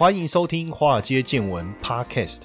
欢迎收听《华尔街见闻》Podcast。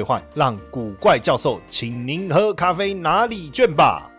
兑换，让古怪教授请您喝咖啡拿礼券吧。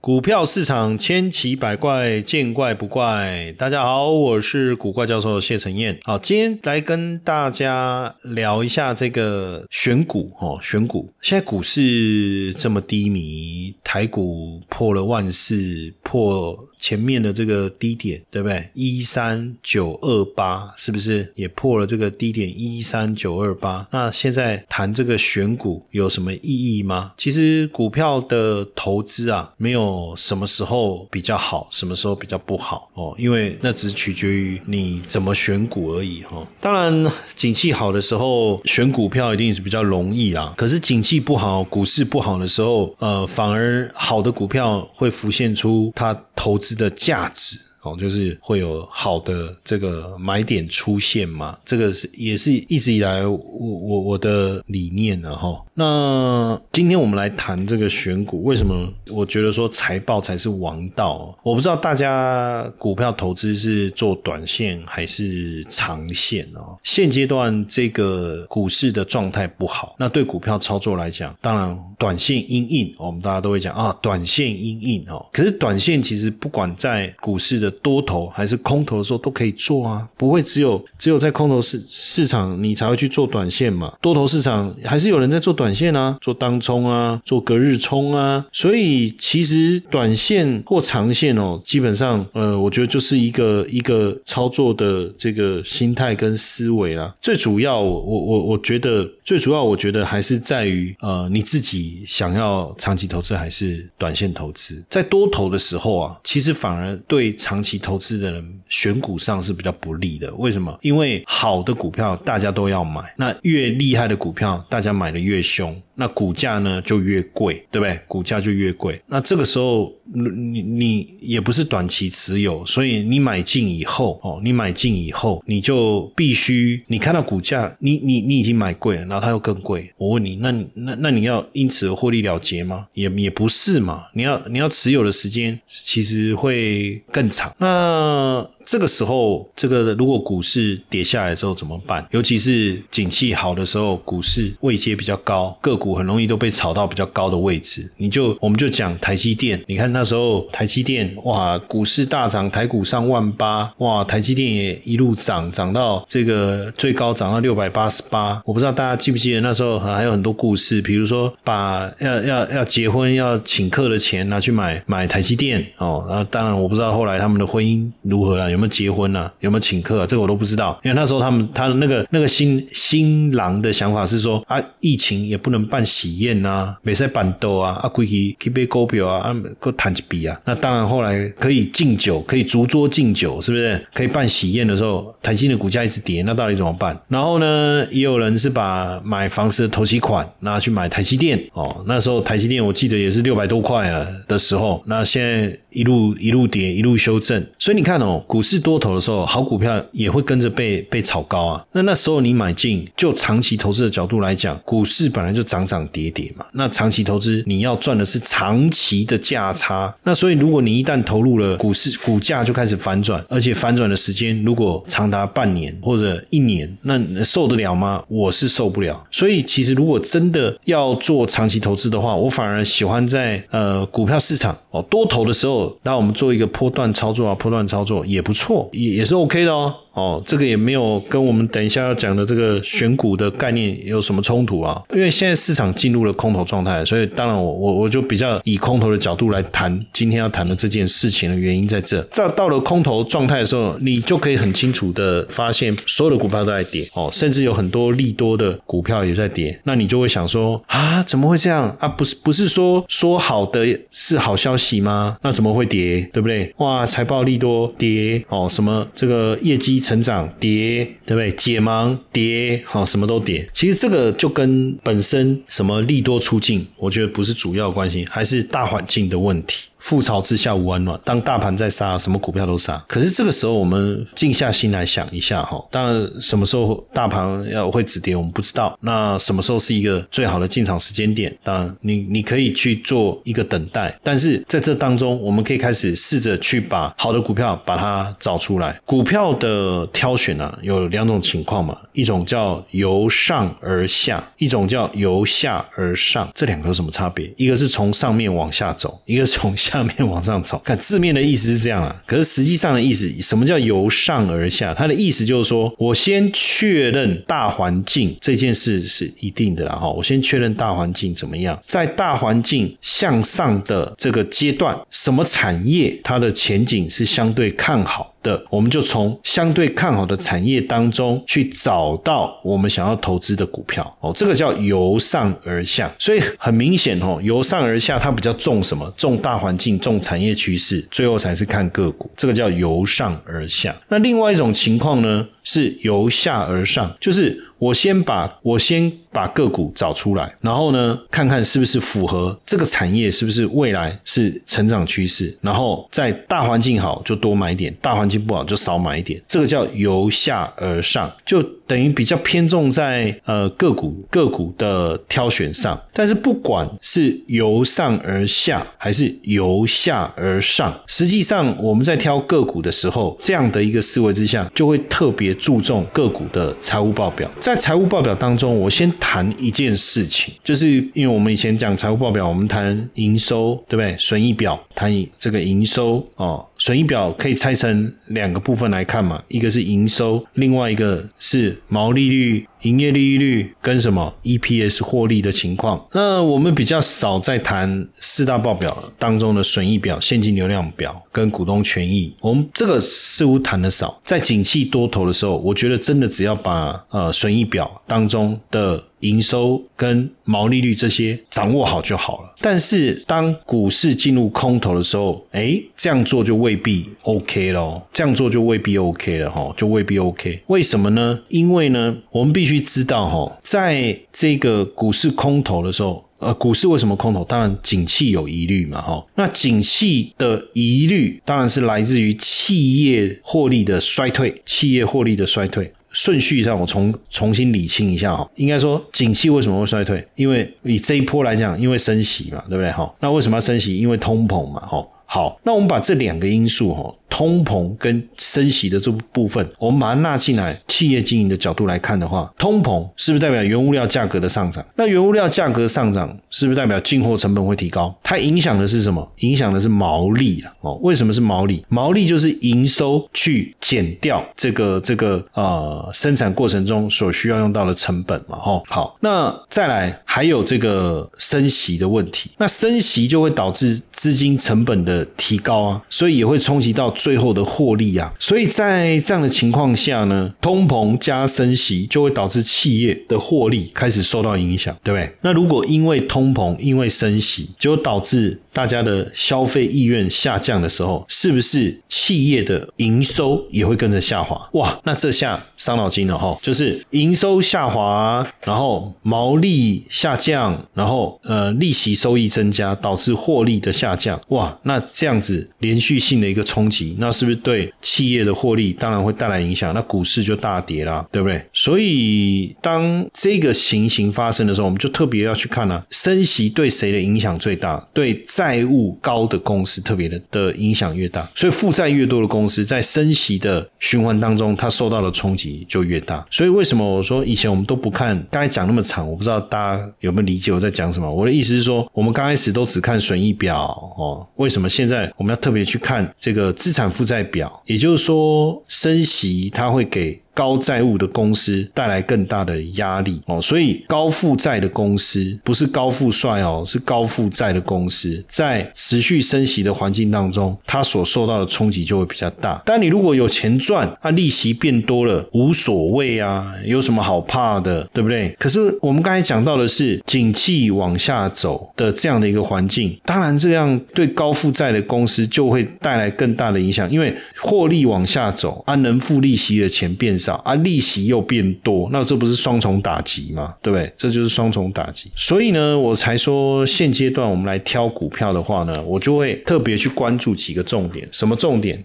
股票市场千奇百怪，见怪不怪。大家好，我是古怪教授谢承彦。好，今天来跟大家聊一下这个选股哦，选股。现在股市这么低迷，台股破了万四，破前面的这个低点，对不对？一三九二八，是不是也破了这个低点一三九二八？那现在谈这个选股有什么意义吗？其实股票的投资啊，没有。什么时候比较好，什么时候比较不好哦？因为那只取决于你怎么选股而已哈。当然，景气好的时候选股票一定是比较容易啦。可是景气不好，股市不好的时候，呃，反而好的股票会浮现出它投资的价值。哦，就是会有好的这个买点出现嘛，这个是也是一直以来我我我的理念了哈。那今天我们来谈这个选股，为什么我觉得说财报才是王道？我不知道大家股票投资是做短线还是长线哦。现阶段这个股市的状态不好，那对股票操作来讲，当然短线阴硬，我们大家都会讲啊，短线阴硬哦。可是短线其实不管在股市的多头还是空头的时候都可以做啊，不会只有只有在空头市市场你才会去做短线嘛。多头市场还是有人在做短线啊，做当冲啊，做隔日冲啊。所以其实短线或长线哦，基本上呃，我觉得就是一个一个操作的这个心态跟思维啦。最主要我我我觉得最主要我觉得还是在于呃你自己想要长期投资还是短线投资。在多头的时候啊，其实反而对长期投资的人选股上是比较不利的，为什么？因为好的股票大家都要买，那越厉害的股票大家买的越凶。那股价呢就越贵，对不对？股价就越贵。那这个时候，你你也不是短期持有，所以你买进以后，哦，你买进以后，你就必须，你看到股价，你你你已经买贵了，然后它又更贵。我问你，那那那你要因此而获利了结吗？也也不是嘛。你要你要持有的时间其实会更长。那这个时候，这个如果股市跌下来之后怎么办？尤其是景气好的时候，股市位阶比较高，个股很容易都被炒到比较高的位置。你就我们就讲台积电，你看那时候台积电哇，股市大涨，台股上万八，哇，台积电也一路涨，涨到这个最高涨到六百八十八。我不知道大家记不记得那时候还有很多故事，比如说把要要要结婚要请客的钱拿去买买台积电哦。然后当然我不知道后来他们的婚姻如何了。有没有结婚啊？有没有请客啊？这个我都不知道，因为那时候他们他的那个那个新新郎的想法是说啊，疫情也不能办喜宴呐，没在办桌啊，啊，可以可以杯高票啊，啊，够谈一笔啊。那当然后来可以敬酒，可以逐桌敬酒，是不是？可以办喜宴的时候，台积的股价一直跌，那到底怎么办？然后呢，也有人是把买房子的头期款拿去买台积电哦。那时候台积电我记得也是六百多块啊的时候，那现在一路一路跌，一路修正，所以你看哦，股。市多头的时候，好股票也会跟着被被炒高啊。那那时候你买进，就长期投资的角度来讲，股市本来就涨涨跌跌嘛。那长期投资，你要赚的是长期的价差。那所以，如果你一旦投入了股市，股价就开始反转，而且反转的时间如果长达半年或者一年，那受得了吗？我是受不了。所以，其实如果真的要做长期投资的话，我反而喜欢在呃股票市场哦多头的时候，那我们做一个波段操作啊，波段操作也不。错，也也是 OK 的哦。哦，这个也没有跟我们等一下要讲的这个选股的概念有什么冲突啊？因为现在市场进入了空头状态，所以当然我我我就比较以空头的角度来谈今天要谈的这件事情的原因在这。在到了空头状态的时候，你就可以很清楚的发现所有的股票都在跌哦，甚至有很多利多的股票也在跌。那你就会想说啊，怎么会这样啊？不是不是说说好的是好消息吗？那怎么会跌？对不对？哇，财报利多跌哦，什么这个业绩成长跌，对不对？解盲跌，好，什么都跌。其实这个就跟本身什么利多出尽，我觉得不是主要关系，还是大环境的问题。覆巢之下无完卵。当大盘在杀，什么股票都杀。可是这个时候，我们静下心来想一下哈。当然，什么时候大盘要会止跌，我们不知道。那什么时候是一个最好的进场时间点？当然，你你可以去做一个等待。但是在这当中，我们可以开始试着去把好的股票把它找出来。股票的挑选呢，有两种情况嘛，一种叫由上而下，一种叫由下而上。这两个有什么差别？一个是从上面往下走，一个是从下。上面往上走，看字面的意思是这样啊，可是实际上的意思，什么叫由上而下？它的意思就是说，我先确认大环境这件事是一定的了，哈，我先确认大环境怎么样，在大环境向上的这个阶段，什么产业它的前景是相对看好？的，我们就从相对看好的产业当中去找到我们想要投资的股票哦，这个叫由上而下，所以很明显哦，由上而下它比较重什么？重大环境，重产业趋势，最后才是看个股，这个叫由上而下。那另外一种情况呢，是由下而上，就是。我先把我先把个股找出来，然后呢，看看是不是符合这个产业，是不是未来是成长趋势，然后在大环境好就多买一点，大环境不好就少买一点，这个叫由下而上，就等于比较偏重在呃个股个股的挑选上。但是不管是由上而下还是由下而上，实际上我们在挑个股的时候，这样的一个思维之下，就会特别注重个股的财务报表。在在财务报表当中，我先谈一件事情，就是因为我们以前讲财务报表，我们谈营收，对不对？损益表谈这个营收哦，损益表可以拆成两个部分来看嘛，一个是营收，另外一个是毛利率。营业利率跟什么 EPS 获利的情况，那我们比较少在谈四大报表当中的损益表、现金流量表跟股东权益，我们这个似乎谈的少。在景气多头的时候，我觉得真的只要把呃损益表当中的。营收跟毛利率这些掌握好就好了。但是当股市进入空头的时候，哎，这样做就未必 OK 咯，这样做就未必 OK 了哈，就未必 OK。为什么呢？因为呢，我们必须知道哈，在这个股市空头的时候，呃，股市为什么空头？当然，景气有疑虑嘛哈。那景气的疑虑当然是来自于企业获利的衰退，企业获利的衰退。顺序上，我重重新理清一下哈。应该说，景气为什么会衰退？因为以这一波来讲，因为升息嘛，对不对哈？那为什么要升息？因为通膨嘛，哈。好，那我们把这两个因素哈。通膨跟升息的这部分，我们把它纳进来，企业经营的角度来看的话，通膨是不是代表原物料价格的上涨？那原物料价格上涨是不是代表进货成本会提高？它影响的是什么？影响的是毛利啊！哦，为什么是毛利？毛利就是营收去减掉这个这个呃生产过程中所需要用到的成本嘛？哈，好，那再来还有这个升息的问题，那升息就会导致资金成本的提高啊，所以也会冲击到。最后的获利啊，所以在这样的情况下呢，通膨加升息就会导致企业的获利开始受到影响，对不对？那如果因为通膨、因为升息，就导致大家的消费意愿下降的时候，是不是企业的营收也会跟着下滑？哇，那这下伤脑筋了哈！就是营收下滑，然后毛利下降，然后呃利息收益增加，导致获利的下降。哇，那这样子连续性的一个冲击。那是不是对企业的获利当然会带来影响？那股市就大跌啦，对不对？所以当这个情形发生的时候，我们就特别要去看呢，升息对谁的影响最大？对债务高的公司特别的的影响越大，所以负债越多的公司在升息的循环当中，它受到的冲击就越大。所以为什么我说以前我们都不看？刚才讲那么长，我不知道大家有没有理解我在讲什么？我的意思是说，我们刚开始都只看损益表哦，为什么现在我们要特别去看这个资产？产负债表，也就是说升息它会给。高债务的公司带来更大的压力哦，所以高负债的公司不是高富帅哦，是高负债的公司，在持续升息的环境当中，它所受到的冲击就会比较大。但你如果有钱赚，啊，利息变多了，无所谓啊，有什么好怕的，对不对？可是我们刚才讲到的是景气往下走的这样的一个环境，当然这样对高负债的公司就会带来更大的影响，因为获利往下走，啊，能付利息的钱变。少啊，利息又变多，那这不是双重打击吗？对不对？这就是双重打击。所以呢，我才说现阶段我们来挑股票的话呢，我就会特别去关注几个重点。什么重点？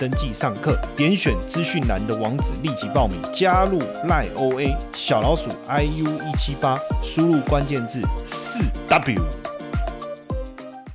登记上课，点选资讯栏的网址，立即报名加入赖 OA 小老鼠 iu 一七八，输入关键字四 W。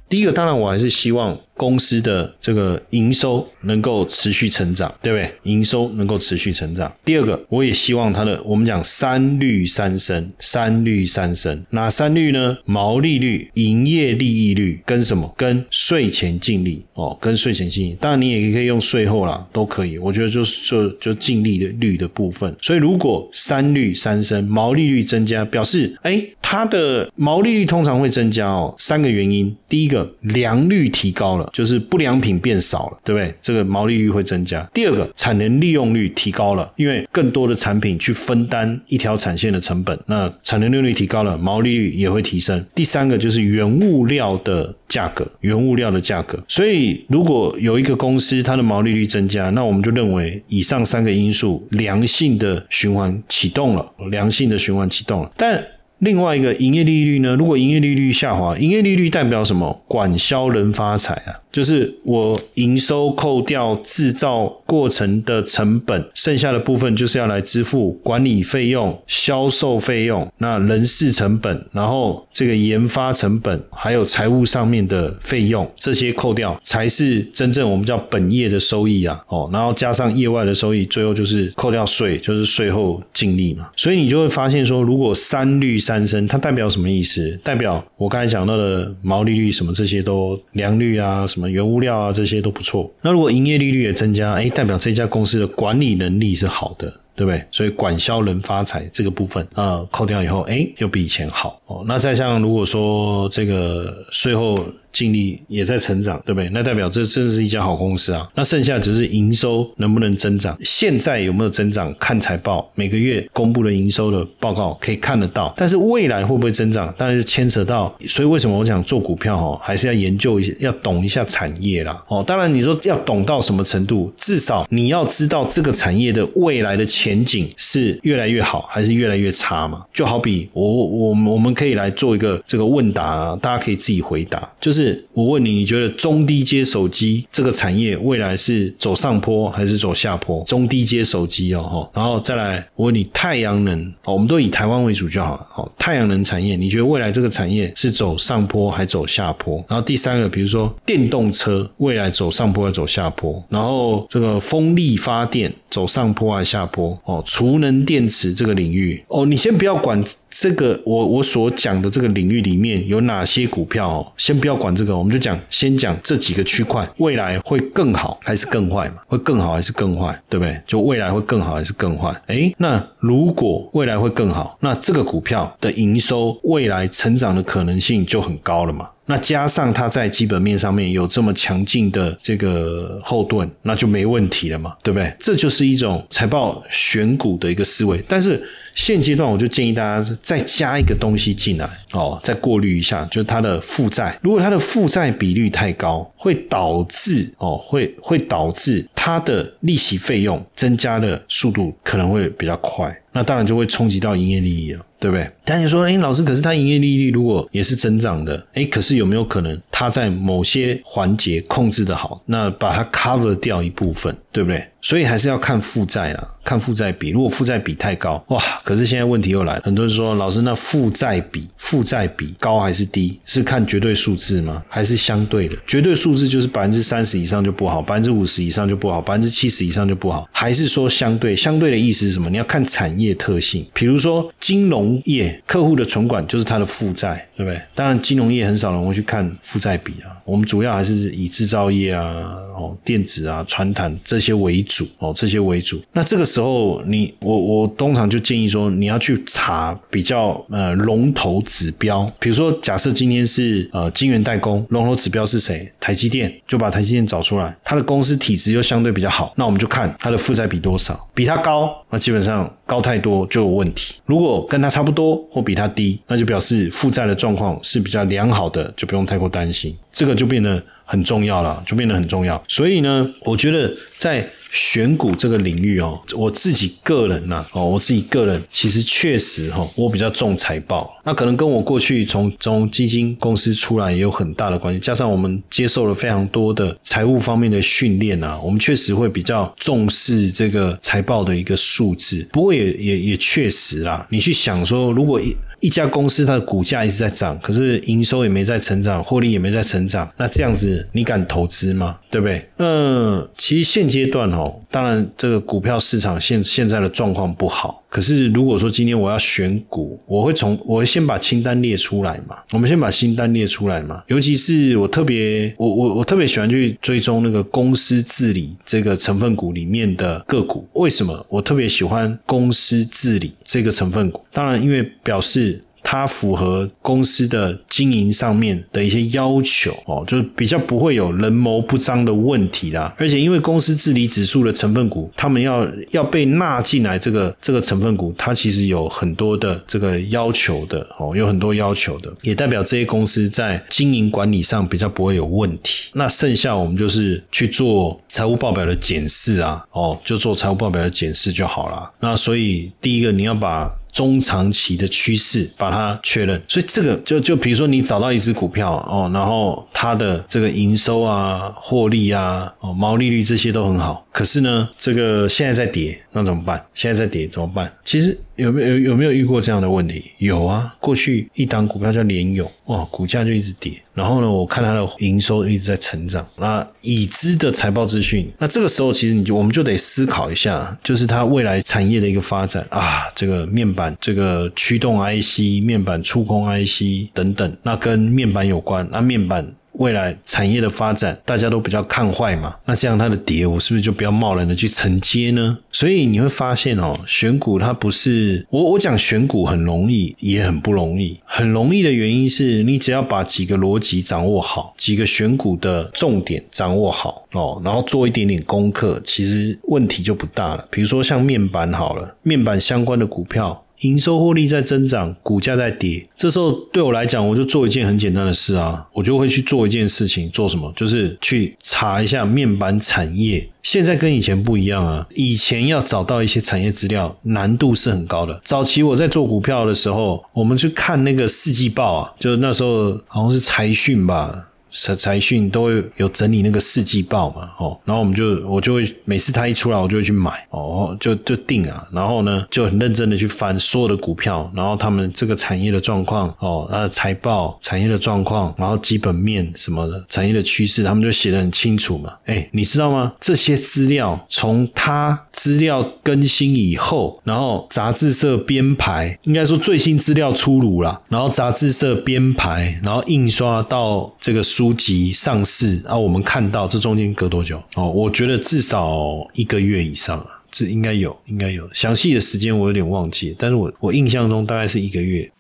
第一个，当然我还是希望。公司的这个营收能够持续成长，对不对？营收能够持续成长。第二个，我也希望它的我们讲三率三升，三率三升，哪三率呢？毛利率、营业利益率跟什么？跟税前净利哦，跟税前净利。当然你也可以用税后啦，都可以。我觉得就就就净利的率的部分。所以如果三率三升，毛利率增加，表示哎，它的毛利率通常会增加哦。三个原因，第一个良率提高了。就是不良品变少了，对不对？这个毛利率会增加。第二个，产能利用率提高了，因为更多的产品去分担一条产线的成本，那产能利用率提高了，毛利率也会提升。第三个就是原物料的价格，原物料的价格。所以如果有一个公司它的毛利率增加，那我们就认为以上三个因素良性的循环启动了，良性的循环启动了。但另外一个营业利率呢？如果营业利率下滑，营业利率代表什么？管销人发财啊！就是我营收扣掉制造过程的成本，剩下的部分就是要来支付管理费用、销售费用、那人事成本，然后这个研发成本，还有财务上面的费用，这些扣掉才是真正我们叫本业的收益啊！哦，然后加上业外的收益，最后就是扣掉税，就是税后净利嘛。所以你就会发现说，如果三率三升，它代表什么意思？代表我刚才讲到的毛利率什么这些都良率啊什么。原物料啊，这些都不错。那如果营业利率也增加，哎，代表这家公司的管理能力是好的，对不对？所以管销人发财这个部分啊，扣掉以后，哎，又比以前好哦。那再像如果说这个税后。净利也在成长，对不对？那代表这真的是一家好公司啊。那剩下只是营收能不能增长？现在有没有增长？看财报，每个月公布的营收的报告可以看得到。但是未来会不会增长？当然是牵扯到。所以为什么我想做股票哦，还是要研究一下，要懂一下产业啦。哦，当然你说要懂到什么程度？至少你要知道这个产业的未来的前景是越来越好，还是越来越差嘛？就好比我我我们可以来做一个这个问答，啊大家可以自己回答，就是我问你，你觉得中低阶手机这个产业未来是走上坡还是走下坡？中低阶手机哦，哈，然后再来我问你，太阳能，我们都以台湾为主就好了。哦，太阳能产业，你觉得未来这个产业是走上坡还走下坡？然后第三个，比如说电动车未来走上坡还走下坡？然后这个风力发电走上坡还是下坡？哦，储能电池这个领域，哦，你先不要管这个，我我所讲的这个领域里面有哪些股票，先不要管。管这个我们就讲，先讲这几个区块，未来会更好还是更坏嘛？会更好还是更坏？对不对？就未来会更好还是更坏？哎，那如果未来会更好，那这个股票的营收未来成长的可能性就很高了嘛？那加上它在基本面上面有这么强劲的这个后盾，那就没问题了嘛？对不对？这就是一种财报选股的一个思维，但是。现阶段我就建议大家再加一个东西进来哦，再过滤一下，就是它的负债。如果它的负债比率太高，会导致哦，会会导致它的利息费用增加的速度可能会比较快，那当然就会冲击到营业利益了。对不对？但你说，哎，老师，可是它营业利率如果也是增长的，哎，可是有没有可能它在某些环节控制的好，那把它 cover 掉一部分，对不对？所以还是要看负债啦，看负债比。如果负债比太高，哇！可是现在问题又来了，很多人说，老师，那负债比负债比高还是低？是看绝对数字吗？还是相对的？绝对数字就是百分之三十以上就不好，百分之五十以上就不好，百分之七十以上就不好。还是说相对？相对的意思是什么？你要看产业特性。比如说金融业客户的存款就是它的负债，对不对？当然金融业很少人会去看负债比啊。我们主要还是以制造业啊、哦电子啊、传统这些为主。主哦，这些为主。那这个时候，你我我通常就建议说，你要去查比较呃龙头指标。比如说，假设今天是呃晶圆代工，龙头指标是谁？台积电，就把台积电找出来，它的公司体质又相对比较好，那我们就看它的负债比多少，比它高，那基本上高太多就有问题。如果跟它差不多或比它低，那就表示负债的状况是比较良好的，就不用太过担心。这个就变得很重要了，就变得很重要。所以呢，我觉得在选股这个领域哦，我自己个人呐，哦，我自己个人其实确实哈，我比较重财报。那可能跟我过去从从基金公司出来也有很大的关系，加上我们接受了非常多的财务方面的训练啊，我们确实会比较重视这个财报的一个数字。不过也也也确实啦，你去想说，如果一家公司它的股价一直在涨，可是营收也没在成长，获利也没在成长，那这样子你敢投资吗？对不对？嗯，其实现阶段哦，当然这个股票市场现现在的状况不好。可是如果说今天我要选股，我会从我会先把清单列出来嘛。我们先把清单列出来嘛。尤其是我特别我我我特别喜欢去追踪那个公司治理这个成分股里面的个股。为什么我特别喜欢公司治理这个成分股？当然，因为表示。它符合公司的经营上面的一些要求哦，就是比较不会有人谋不臧的问题啦。而且因为公司治理指数的成分股，他们要要被纳进来这个这个成分股，它其实有很多的这个要求的哦，有很多要求的，也代表这些公司在经营管理上比较不会有问题。那剩下我们就是去做财务报表的检视啊，哦，就做财务报表的检视就好了。那所以第一个你要把。中长期的趋势，把它确认。所以这个就就比如说你找到一只股票哦，然后它的这个营收啊、获利啊、哦毛利率这些都很好，可是呢，这个现在在跌，那怎么办？现在在跌怎么办？其实。有没有有没有遇过这样的问题？有啊，过去一档股票叫联勇，哇，股价就一直跌。然后呢，我看它的营收一直在成长。那已知的财报资讯，那这个时候其实你就我们就得思考一下，就是它未来产业的一个发展啊，这个面板、这个驱动 IC、面板触控 IC 等等，那跟面板有关，那面板。未来产业的发展，大家都比较看坏嘛，那这样它的跌，我是不是就不要贸然的去承接呢？所以你会发现哦，选股它不是我我讲选股很容易，也很不容易。很容易的原因是你只要把几个逻辑掌握好，几个选股的重点掌握好哦，然后做一点点功课，其实问题就不大了。比如说像面板好了，面板相关的股票。营收获利在增长，股价在跌，这时候对我来讲，我就做一件很简单的事啊，我就会去做一件事情，做什么？就是去查一下面板产业。现在跟以前不一样啊，以前要找到一些产业资料难度是很高的。早期我在做股票的时候，我们去看那个四季报啊，就是那时候好像是财讯吧。财财讯都会有整理那个四季报嘛，哦，然后我们就我就会每次它一出来，我就会去买，哦，就就定啊，然后呢就很认真的去翻所有的股票，然后他们这个产业的状况，哦，它的财报、产业的状况，然后基本面什么的，产业的趋势，他们就写的很清楚嘛。哎，你知道吗？这些资料从它资料更新以后，然后杂志社编排，应该说最新资料出炉了，然后杂志社编排，然后印刷到这个书。书籍上市啊，我们看到这中间隔多久？哦，我觉得至少一个月以上啊，这应该有，应该有详细的时间我有点忘记，但是我我印象中大概是一个月。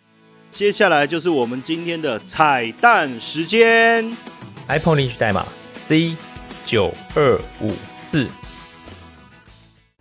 接下来就是我们今天的彩蛋时间，iPhone 领取代码 C 九二五四。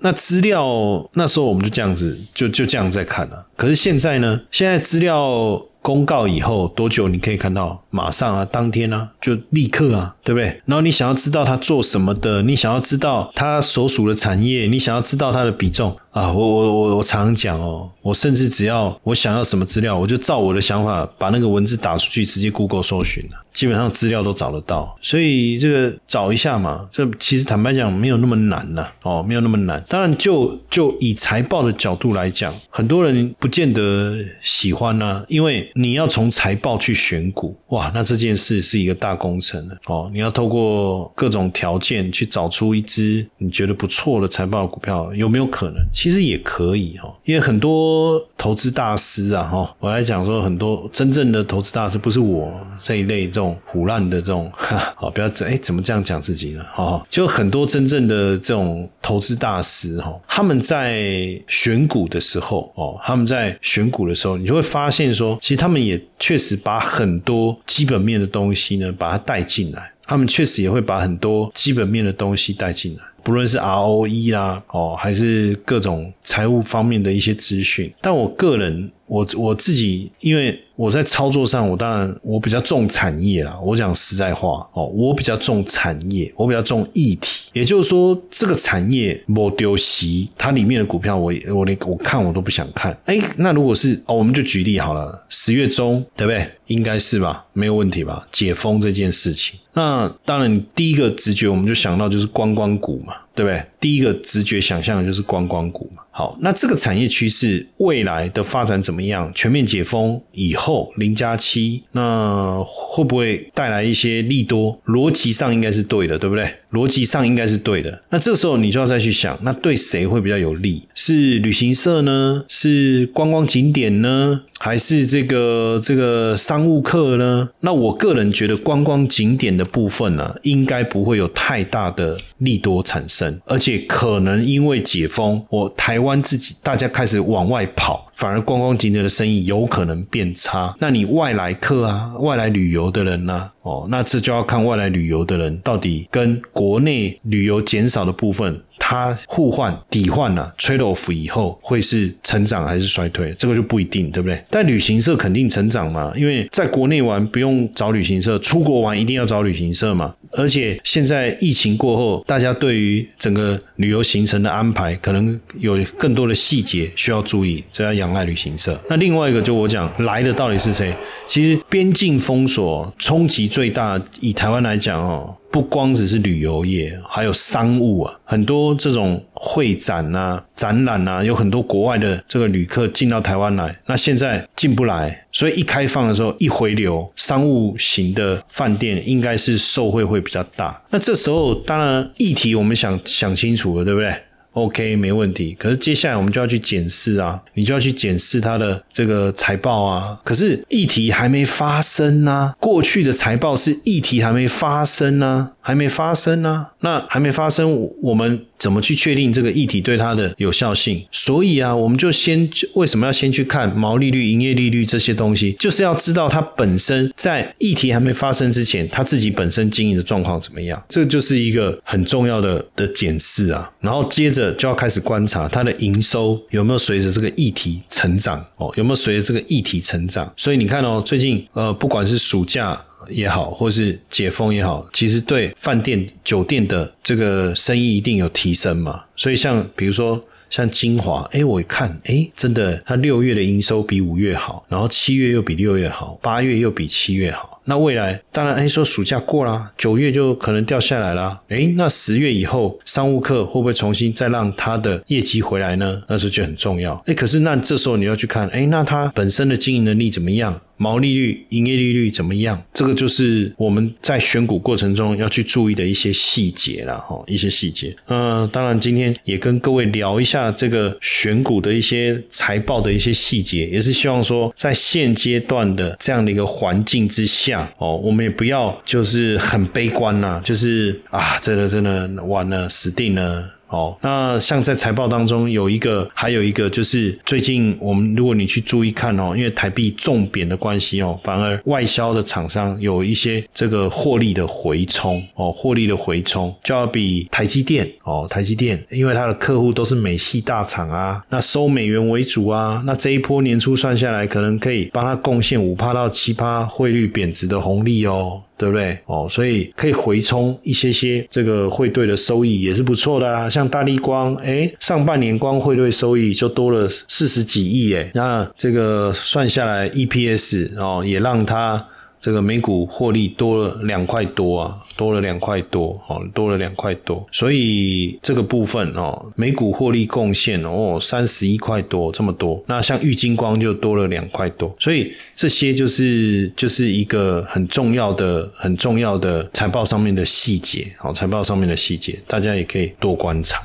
那资料那时候我们就这样子，就就这样在看了。可是现在呢？现在资料。公告以后多久你可以看到？马上啊，当天啊，就立刻啊，对不对？然后你想要知道他做什么的，你想要知道他所属的产业，你想要知道他的比重啊，我我我我常讲哦，我甚至只要我想要什么资料，我就照我的想法把那个文字打出去，直接 Google 搜寻。基本上资料都找得到，所以这个找一下嘛，这其实坦白讲没有那么难呐，哦，没有那么难。当然，就就以财报的角度来讲，很多人不见得喜欢呢，因为你要从财报去选股，哇，那这件事是一个大工程了，哦，你要透过各种条件去找出一只你觉得不错的财报股票，有没有可能？其实也可以哈，因为很多投资大师啊，哈，我来讲说很多真正的投资大师不是我这一类这种。胡乱的这种，好，不要这哎，怎么这样讲自己呢？哦，就很多真正的这种投资大师哈，他们在选股的时候哦，他们在选股的时候，你就会发现说，其实他们也确实把很多基本面的东西呢，把它带进来。他们确实也会把很多基本面的东西带进来，不论是 ROE 啦，哦，还是各种财务方面的一些资讯。但我个人。我我自己，因为我在操作上，我当然我比较重产业啦。我讲实在话哦，我比较重产业，我比较重议题。也就是说，这个产业没丢席，它里面的股票，我我连我看我都不想看。哎，那如果是哦，我们就举例好了，十月中对不对？应该是吧，没有问题吧？解封这件事情，那当然第一个直觉我们就想到就是观光股嘛，对不对？第一个直觉想象的就是观光股嘛。好，那这个产业趋势未来的发展怎么样？全面解封以后，零加七，那会不会带来一些利多？逻辑上应该是对的，对不对？逻辑上应该是对的。那这时候你就要再去想，那对谁会比较有利？是旅行社呢？是观光景点呢？还是这个这个商务客呢？那我个人觉得观光景点的部分呢，应该不会有太大的利多产生，而且可能因为解封，我台湾自己大家开始往外跑。反而观光景点的生意有可能变差，那你外来客啊，外来旅游的人呢？哦，那这就要看外来旅游的人到底跟国内旅游减少的部分，它互换抵换了 trade off 以后会是成长还是衰退，这个就不一定，对不对？但旅行社肯定成长嘛，因为在国内玩不用找旅行社，出国玩一定要找旅行社嘛。而且现在疫情过后，大家对于整个旅游行程的安排，可能有更多的细节需要注意，这要仰赖旅行社。那另外一个，就我讲来的到底是谁？其实边境封锁冲击最大，以台湾来讲哦。不光只是旅游业，还有商务啊，很多这种会展啊、展览啊，有很多国外的这个旅客进到台湾来，那现在进不来，所以一开放的时候一回流，商务型的饭店应该是受惠会比较大。那这时候当然议题我们想想清楚了，对不对？OK，没问题。可是接下来我们就要去检视啊，你就要去检视它的这个财报啊。可是议题还没发生呢，过去的财报是议题还没发生呢。还没发生呢，那还没发生，我们怎么去确定这个议题对它的有效性？所以啊，我们就先为什么要先去看毛利率、营业利率这些东西，就是要知道它本身在议题还没发生之前，它自己本身经营的状况怎么样，这就是一个很重要的的检视啊。然后接着就要开始观察它的营收有没有随着这个议题成长哦，有没有随着这个议题成长？所以你看哦，最近呃，不管是暑假。也好，或是解封也好，其实对饭店、酒店的这个生意一定有提升嘛。所以像比如说像金华，哎，我一看，哎，真的，它六月的营收比五月好，然后七月又比六月好，八月又比七月好。那未来当然，哎，说暑假过啦，九月就可能掉下来啦。哎，那十月以后商务客会不会重新再让它的业绩回来呢？那时候就很重要。哎，可是那这时候你要去看，哎，那它本身的经营能力怎么样？毛利率、营业利率怎么样？这个就是我们在选股过程中要去注意的一些细节了哈，一些细节。嗯，当然今天也跟各位聊一下这个选股的一些财报的一些细节，也是希望说在现阶段的这样的一个环境之下哦，我们也不要就是很悲观呐，就是啊，真的真的完了，死定了。哦，那像在财报当中有一个，还有一个就是最近我们如果你去注意看哦，因为台币重贬的关系哦，反而外销的厂商有一些这个获利的回冲哦，获利的回冲就要比台积电哦，台积电因为它的客户都是美系大厂啊，那收美元为主啊，那这一波年初算下来，可能可以帮他贡献五趴到七趴汇率贬值的红利哦。对不对？哦，所以可以回冲一些些这个汇兑的收益也是不错的啊。像大力光，哎，上半年光汇兑收益就多了四十几亿，哎，那这个算下来 EPS 哦，也让它。这个每股获利多了两块多啊，多了两块多，哦，多了两块多，所以这个部分哦，每股获利贡献哦，三十一块多，这么多。那像玉金光就多了两块多，所以这些就是就是一个很重要的、很重要的财报上面的细节，好，财报上面的细节，大家也可以多观察。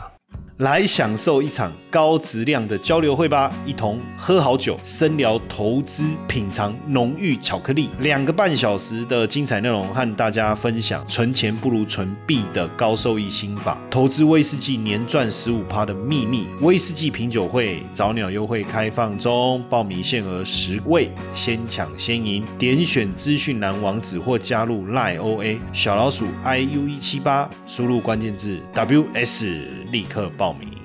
来享受一场高质量的交流会吧，一同喝好酒，深聊投资，品尝浓郁巧克力，两个半小时的精彩内容，和大家分享存钱不如存币的高收益心法，投资威士忌年赚十五趴的秘密。威士忌品酒会早鸟优惠开放中，报名限额十位，先抢先赢。点选资讯栏网址或加入 LIOA 小老鼠 iu 一七八，输入关键字 WS，立刻报。报名。